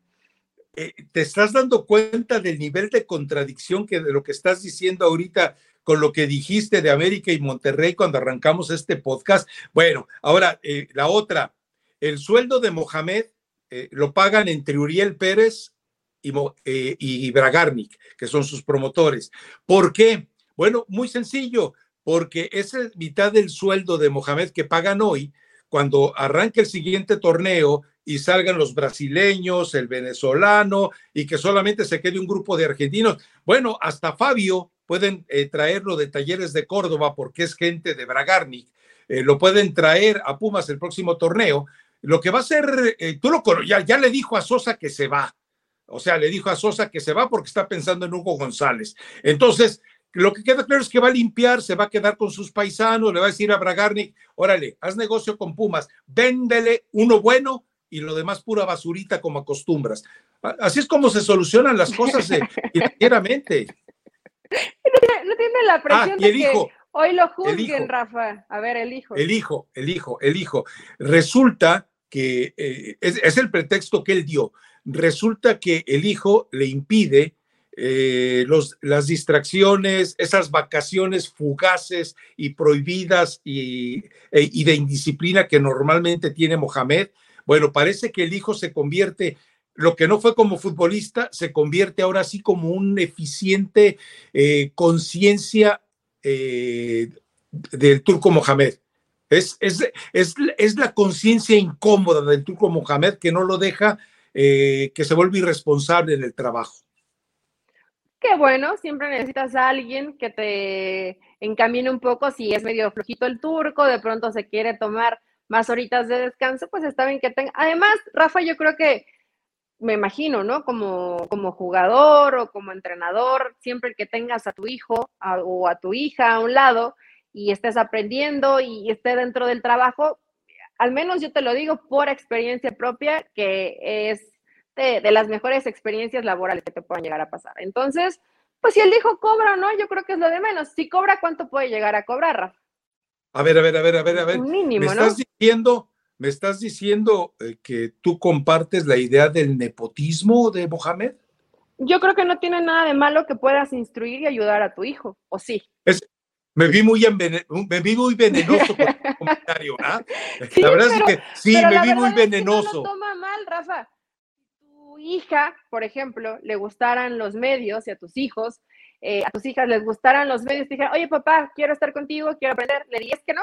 Eh, ¿Te estás dando cuenta del nivel de contradicción que de lo que estás diciendo ahorita con lo que dijiste de América y Monterrey cuando arrancamos este podcast? Bueno, ahora eh, la otra, el sueldo de Mohamed eh, lo pagan entre Uriel Pérez y, y Bragarnik, que son sus promotores. ¿Por qué? Bueno, muy sencillo, porque es mitad del sueldo de Mohamed que pagan hoy, cuando arranque el siguiente torneo y salgan los brasileños, el venezolano y que solamente se quede un grupo de argentinos. Bueno, hasta Fabio pueden eh, traerlo de Talleres de Córdoba porque es gente de Bragarnik. Eh, lo pueden traer a Pumas el próximo torneo. Lo que va a ser, eh, tú lo ya, ya le dijo a Sosa que se va. O sea, le dijo a Sosa que se va porque está pensando en Hugo González. Entonces, lo que queda claro es que va a limpiar, se va a quedar con sus paisanos, le va a decir a Bragarnik, órale, haz negocio con Pumas, véndele uno bueno y lo demás pura basurita como acostumbras. Así es como se solucionan las cosas eh, financieramente. No, tiene la ah, presión de que hoy lo juzguen, Rafa. A ver, el hijo. El hijo, el hijo, el hijo. Resulta que eh, es, el pretexto que él dio. Resulta que el hijo le impide eh, los, las distracciones, esas vacaciones fugaces y prohibidas y, e, y de indisciplina que normalmente tiene Mohamed. Bueno, parece que el hijo se convierte lo que no fue como futbolista se convierte ahora sí como un eficiente eh, conciencia eh, del turco Mohamed. Es, es, es, la conciencia incómoda del turco Mohamed que no lo deja eh, que se vuelva irresponsable en el trabajo. Qué bueno, siempre necesitas a alguien que te encamine un poco si es medio flojito el turco, de pronto se quiere tomar más horitas de descanso, pues está bien que tenga. Además, Rafa, yo creo que me imagino, ¿no? Como, como jugador o como entrenador, siempre que tengas a tu hijo o a tu hija a un lado y estés aprendiendo y esté dentro del trabajo, al menos yo te lo digo por experiencia propia, que es de, de, las mejores experiencias laborales que te puedan llegar a pasar. Entonces, pues si el hijo cobra o no, yo creo que es lo de menos. Si cobra, ¿cuánto puede llegar a cobrar, Rafa? A ver, a ver, a ver, a ver, a ver. mínimo, ¿Me estás diciendo ¿Me estás diciendo eh, que tú compartes la idea del nepotismo de Mohamed? Yo creo que no tiene nada de malo que puedas instruir y ayudar a tu hijo, ¿o sí? me, vi muy me vi muy venenoso con tu comentario, ¿ah? la verdad es que sí, me vi muy venenoso. no toma mal, Rafa. Tu hija, por ejemplo, le gustaran los medios y a tus hijos, eh, a tus hijas les gustaran los medios, te dijeran, oye papá, quiero estar contigo, quiero aprender, ¿le dirías que no?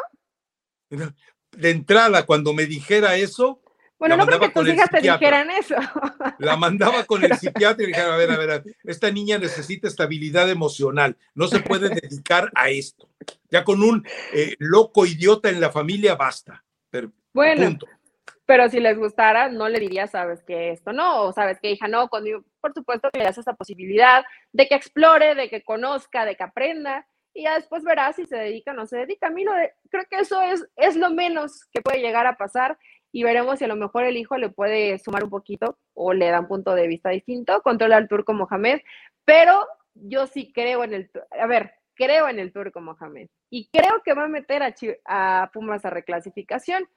De entrada, cuando me dijera eso. Bueno, no creo que tus hijas te dijeran eso. La mandaba con el psiquiatra y dijera, a ver, a ver, esta niña necesita estabilidad emocional, no se puede dedicar a esto. Ya con un eh, loco idiota en la familia basta. Pero, bueno, pero si les gustara, no le diría, sabes que esto no, o sabes que hija no, conmigo, por supuesto que le das esa posibilidad de que explore, de que conozca, de que aprenda y ya después verás si se dedica o no se dedica. A mí creo que eso es, es lo menos que puede llegar a pasar y veremos si a lo mejor el hijo le puede sumar un poquito o le da un punto de vista distinto, controla al turco Mohamed, pero yo sí creo en el, a ver, creo en el turco Mohamed y creo que va a meter a, a Pumas a reclasificación.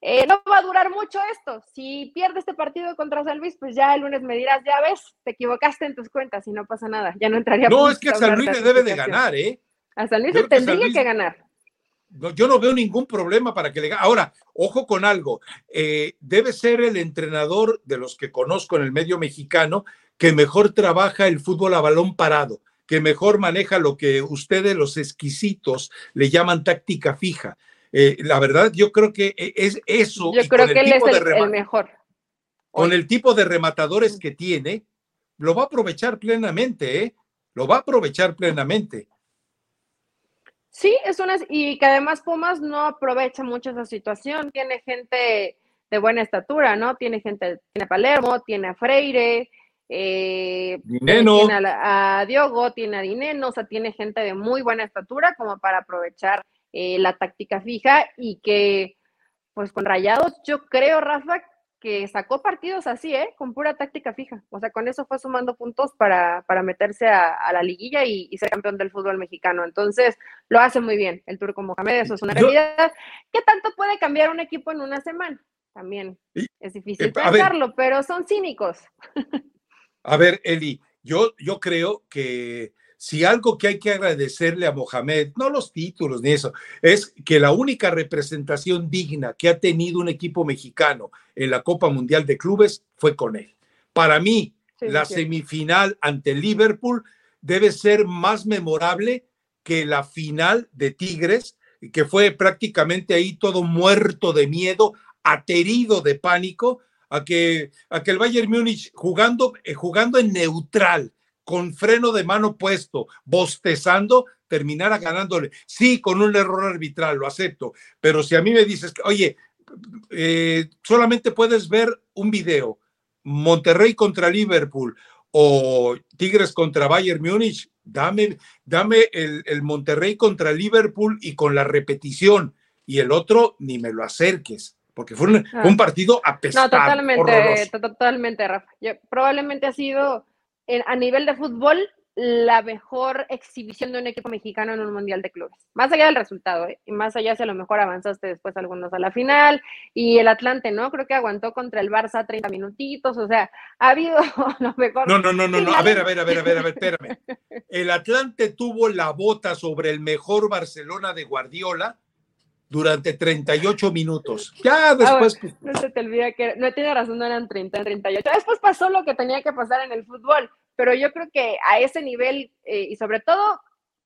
Eh, no va a durar mucho esto. Si pierde este partido contra San Luis, pues ya el lunes me dirás, ya ves, te equivocaste en tus cuentas y no pasa nada. Ya no entraría. No, es que San Luis le debe de ganar, ¿eh? A San Luis tendría que, ganar. yo no veo ningún problema para que le gane. Ahora, ojo con algo. Eh, debe ser el entrenador de los que conozco en el medio mexicano que mejor trabaja el fútbol a balón parado, que mejor maneja lo que ustedes, los exquisitos, le llaman táctica fija. Eh, la verdad, yo creo que e, es eso. Yo creo que él es el, mejor. Con el tipo de rematadores que tiene, lo va a aprovechar plenamente, ¿eh? Lo va a aprovechar plenamente. Sí, es una, y que además Pumas no aprovecha mucho esa situación, tiene gente de buena estatura, ¿no? Tiene gente, tiene a Palermo, tiene a Freire, eh, tiene a, Diogo, tiene a Dineno, o sea, tiene gente de muy buena estatura como para aprovechar eh, la táctica fija y que, pues con Rayados, yo creo, Rafa, que sacó partidos así, ¿eh? Con pura táctica fija. O sea, con eso fue sumando puntos para, para meterse a, la liguilla y, ser campeón del fútbol mexicano. Entonces, lo hace muy bien el Turco Mohamed, eso es una realidad. ¿Qué tanto puede cambiar un equipo en una semana? También es difícil eh, pensarlo, pero son cínicos. A ver, Eli, yo, yo creo que si algo que hay que agradecerle a Mohamed, no los títulos ni eso, es que la única representación digna que ha tenido un equipo mexicano en la Copa Mundial de Clubes fue con él. Para mí, la semifinal ante Liverpool debe ser más memorable que la final de Tigres, que fue prácticamente ahí todo muerto de miedo, aterido de pánico, a que, a que el Bayern Múnich jugando, eh, jugando en neutral, con freno de mano puesto, bostezando, terminara ganándole. Sí, con un error arbitral, lo acepto, pero si a mí me dices, que, oye, eh, solamente puedes ver un video, Monterrey contra Liverpool o Tigres contra Bayern Múnich, Dame, dame el, el Monterrey contra Liverpool y con la repetición, y el otro ni me lo acerques porque fue un, ah. partido apestado. No, totalmente, totalmente, Rafa. probablemente ha sido a nivel de fútbol la mejor exhibición de un equipo mexicano en un mundial de clubes. Más allá del resultado, ¿eh? y más allá si a lo mejor avanzaste después algunos a la final, y el Atlante, ¿no? Creo que aguantó contra el Barça 30 minutitos, o sea, ha habido lo mejor. No, no, no, no, no, a ver, a ver, a ver, a ver, a ver, espérame. El Atlante tuvo la bota sobre el mejor Barcelona de Guardiola durante 38 minutos. Ya ah, después. Pues, no se te olvida que no tiene razón, no eran 30, 38. Después pasó lo que tenía que pasar en el fútbol, pero yo creo que a ese nivel eh, y sobre todo,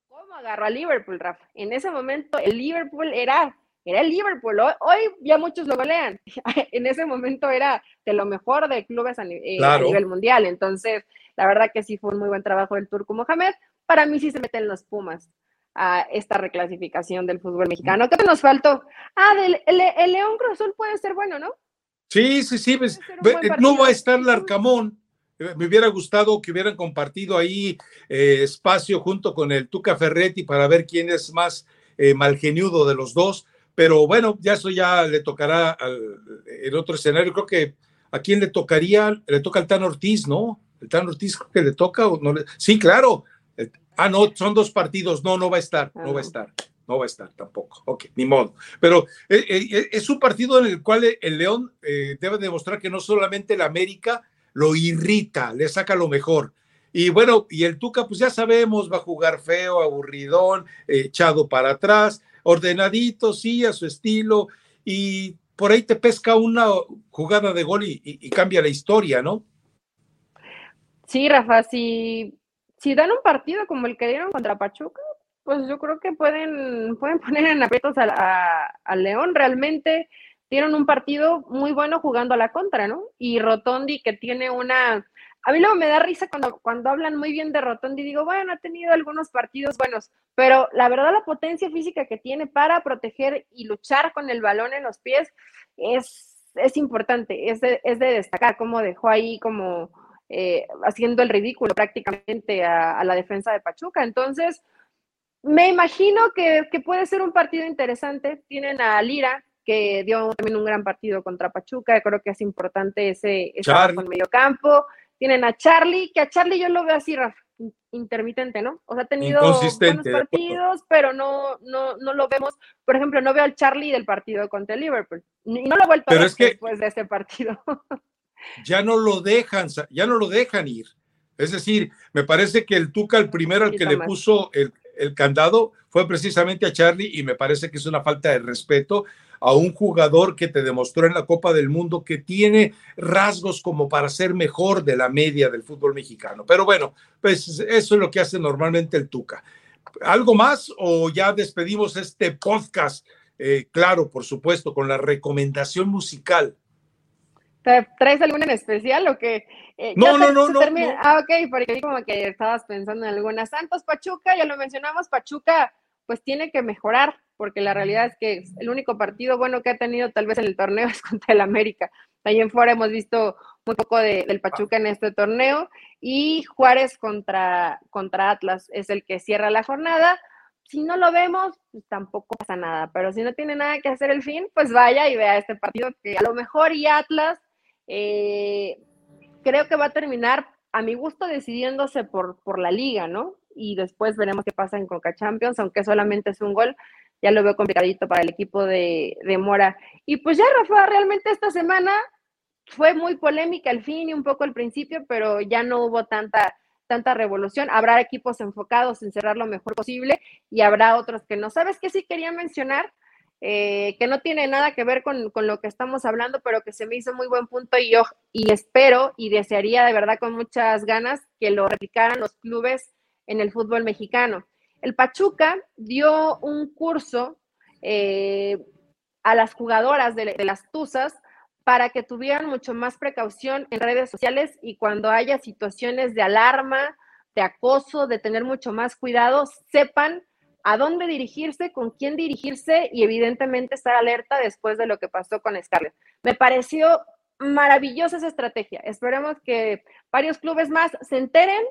¿cómo agarró a Liverpool, Rafa? En ese momento el Liverpool era, era el Liverpool. Hoy, ya muchos lo golean. en ese momento era de lo mejor de clubes a, eh, a nivel mundial. Entonces, la verdad que sí fue un muy buen trabajo del Turco Mohamed. Para mí sí se meten los Pumas a esta reclasificación del fútbol mexicano. ¿Qué nos faltó? Ah, el, León Cruzul puede ser bueno, ¿no? Sí, sí, sí. Pues, no va a estar Larcamón. Eh, me hubiera gustado que hubieran compartido ahí eh, espacio junto con el Tuca Ferretti para ver quién es más eh, malgeniudo de los dos. Pero bueno, ya eso ya le tocará al, el otro escenario. Creo que a quién le tocaría, le toca al Tan Ortiz, ¿no? El Tan Ortiz creo que le toca o no le... Sí, claro, Ah, no, son dos partidos. No, no va a estar, no va a estar. No va a estar tampoco. Ok, ni modo. Pero eh, eh, eh, es un partido en el cual el León debe demostrar que no solamente el América lo irrita, le saca lo mejor. Y bueno, y el Tuca, pues ya sabemos, va a jugar feo, aburridón, echado para atrás, ordenadito, sí, a su estilo, y por ahí te pesca una jugada de gol y cambia la historia, ¿no? Sí, Rafa, sí, si dan un partido como el que dieron contra Pachuca, pues yo creo que pueden, pueden poner en aprietos al León. Realmente dieron un partido muy bueno jugando a la contra, ¿no? Y Rotondi que tiene una... A mí luego me da risa cuando, cuando hablan muy bien de Rotondi, digo, bueno, ha tenido algunos partidos buenos, pero la verdad la potencia física que tiene para proteger y luchar con el balón en los pies es, es importante, es de, es de destacar cómo dejó ahí como eh, haciendo el ridículo prácticamente a, la defensa de Pachuca. Entonces, me imagino que, puede ser un partido interesante. Tienen a Lira, que dio también un gran partido contra Pachuca. Creo que es importante ese, ese en medio campo. Tienen a Charlie, que a Charlie yo lo veo así, intermitente, ¿no? O sea, ha tenido buenos partidos, pero no, no, no lo vemos. Por ejemplo, no veo al Charlie del partido contra el Liverpool. Y no lo he vuelto a ver después de ese partido. ya no lo dejan, ya no lo dejan ir. Es decir, me parece que el Tuca, el primero al que le puso el, candado, fue precisamente a Charlie y me parece que es una falta de respeto a un jugador que te demostró en la Copa del Mundo que tiene rasgos como para ser mejor de la media del fútbol mexicano. Pero bueno, pues eso es lo que hace normalmente el Tuca. ¿Algo más o ya despedimos este podcast? Eh, claro, por supuesto, con la recomendación musical. ¿Traes alguna en especial o qué? Eh, no, no, no, no, Ah, ok, porque como que estabas pensando en algunas. Santos Pachuca, ya lo mencionamos, Pachuca pues tiene que mejorar, porque la realidad es que el único partido bueno que ha tenido tal vez en el torneo es contra el América. También fuera hemos visto un poco del Pachuca en este torneo y Juárez contra, contra Atlas es el que cierra la jornada. Si no lo vemos, pues tampoco pasa nada, pero si no tiene nada que hacer el fin, pues vaya y vea este partido que a lo mejor y Atlas eh, creo que va a terminar, a mi gusto, decidiéndose por, por la liga, ¿no? Y después veremos qué pasa en Coca Champions, aunque solamente es un gol, ya lo veo complicadito para el equipo de, de Mora. Y pues ya, Rafa, realmente esta semana fue muy polémica al fin y un poco al principio, pero ya no hubo tanta tanta revolución. Habrá equipos enfocados en cerrar lo mejor posible y habrá otros que no. ¿Sabes qué sí quería mencionar? Eh, que no tiene nada que ver con, lo que estamos hablando, pero que se me hizo muy buen punto y yo y espero y desearía de verdad con muchas ganas que lo replicaran los clubes en el fútbol mexicano. El Pachuca dio un curso eh, a las jugadoras de, de las Tuzas para que tuvieran mucho más precaución en redes sociales y cuando haya situaciones de alarma, de acoso, de tener mucho más cuidado, sepan a dónde dirigirse, con quién dirigirse y evidentemente estar alerta después de lo que pasó con Scarlett. Me pareció maravillosa esa estrategia. Esperemos que varios clubes más se enteren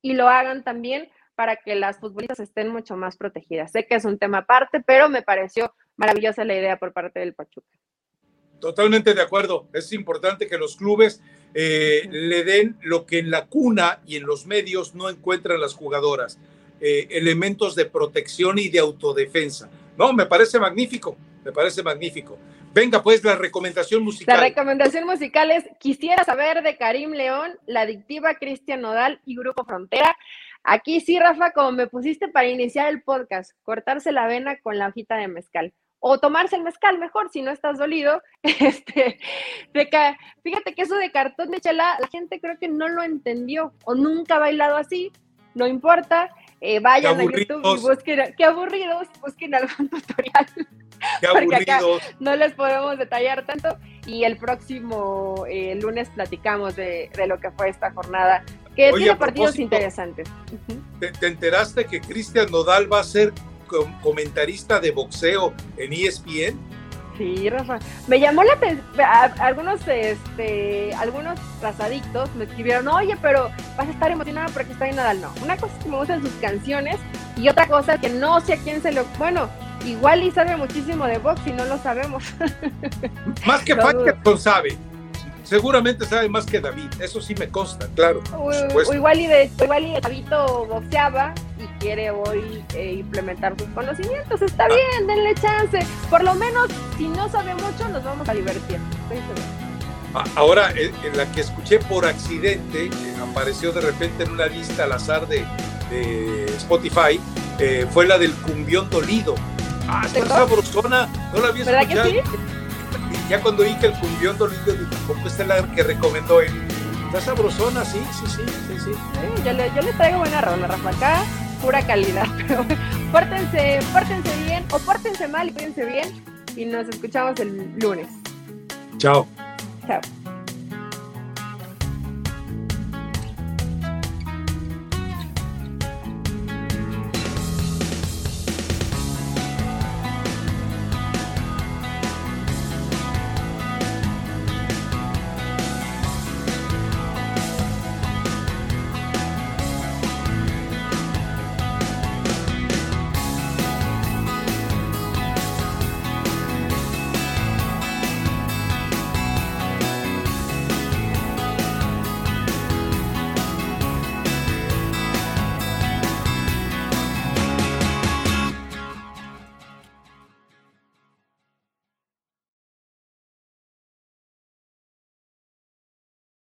y lo hagan también para que las futbolistas estén mucho más protegidas. Sé que es un tema aparte, pero me pareció maravillosa la idea por parte del Pachuca. Totalmente de acuerdo. Es importante que los clubes eh, le den lo que en la cuna y en los medios no encuentran las jugadoras, eh, elementos de protección y de autodefensa. No, me parece magnífico, me parece magnífico. Venga, pues la recomendación musical. La recomendación musical es Quisiera saber de Karim León, La Adictiva, Cristian Nodal y Grupo Frontera. Aquí sí, Rafa, como me pusiste para iniciar el podcast, cortarse la vena con la hojita de mezcal. O tomarse el mezcal mejor si no estás dolido. Este, de fíjate que eso de cartón de chela, la gente creo que no lo entendió o nunca ha bailado así. No importa, eh, vayan a YouTube y busquen, qué aburridos, busquen algún tutorial. Qué porque acá no les podemos detallar tanto. Y el próximo eh, lunes platicamos de, de, lo que fue esta jornada que tiene partidos interesantes. ¿te, enteraste que Cristian Nodal va a ser comentarista de boxeo en ESPN? Sí, Rafa. Me llamó la atención, algunos, este, algunos razadictos me escribieron, oye, pero vas a estar emocionada porque está en Nadal. No, una cosa es que me gustan sus canciones y otra cosa es que no sé a quién se lo... Bueno, igual y sabe muchísimo de box y no lo sabemos. Más que no, sabe seguramente sabe más que David, eso sí me consta, claro. O, igual y de igual y Davidito boxeaba y quiere hoy eh, implementar sus conocimientos, está ah. bien, denle chance. Por lo menos, si no sabe mucho, nos vamos a divertir. Ah, ahora, en la que escuché por accidente, apareció de repente en una lista al azar de, Spotify, eh, fue la del cumbión dolido. Ah, está sabrosona, no la había escuchado. Que sí? Ya cuando oí que el cumbión dolido de tampoco es la que recomendó él. Está sabrosona, sí, sí, sí, sí, sí. yo, le, yo le traigo buena rola, Rafa. Acá, pura calidad. Pero pórtense, pórtense bien o pórtense mal y cuídense bien. Y nos escuchamos el lunes. Chao. Chao.